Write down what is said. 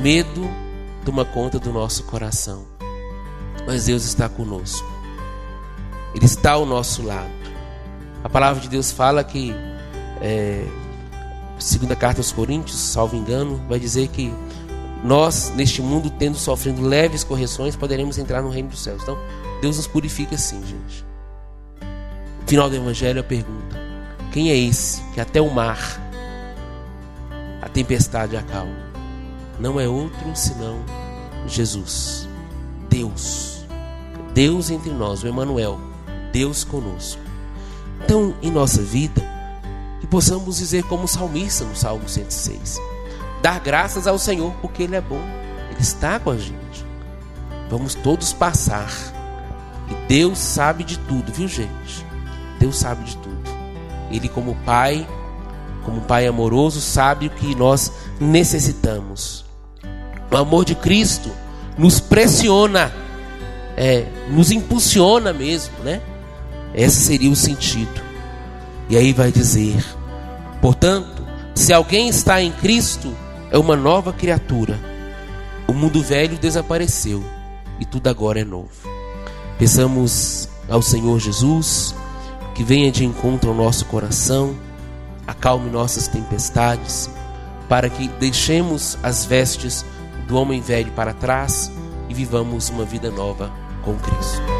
medo toma conta do nosso coração. Mas Deus está conosco. Ele está ao nosso lado. A palavra de Deus fala que, é, segunda carta aos Coríntios, salvo engano, vai dizer que nós, neste mundo, tendo sofrendo leves correções, poderemos entrar no reino dos céus. Então, Deus nos purifica sim, gente. No final do Evangelho, a pergunta: quem é esse que até o mar, a tempestade acalma? Não é outro senão Jesus, Deus, Deus entre nós, o Emmanuel, Deus conosco. Então, em nossa vida, que possamos dizer como salmista no Salmo 106, dar graças ao Senhor porque Ele é bom, Ele está com a gente. Vamos todos passar. E Deus sabe de tudo, viu gente? Deus sabe de tudo. Ele, como Pai, como Pai amoroso, sabe o que nós necessitamos. O amor de Cristo nos pressiona, é, nos impulsiona mesmo, né? Esse seria o sentido. E aí vai dizer: portanto, se alguém está em Cristo, é uma nova criatura. O mundo velho desapareceu e tudo agora é novo. Peçamos ao Senhor Jesus que venha de encontro ao nosso coração, acalme nossas tempestades, para que deixemos as vestes do homem velho para trás e vivamos uma vida nova com Cristo.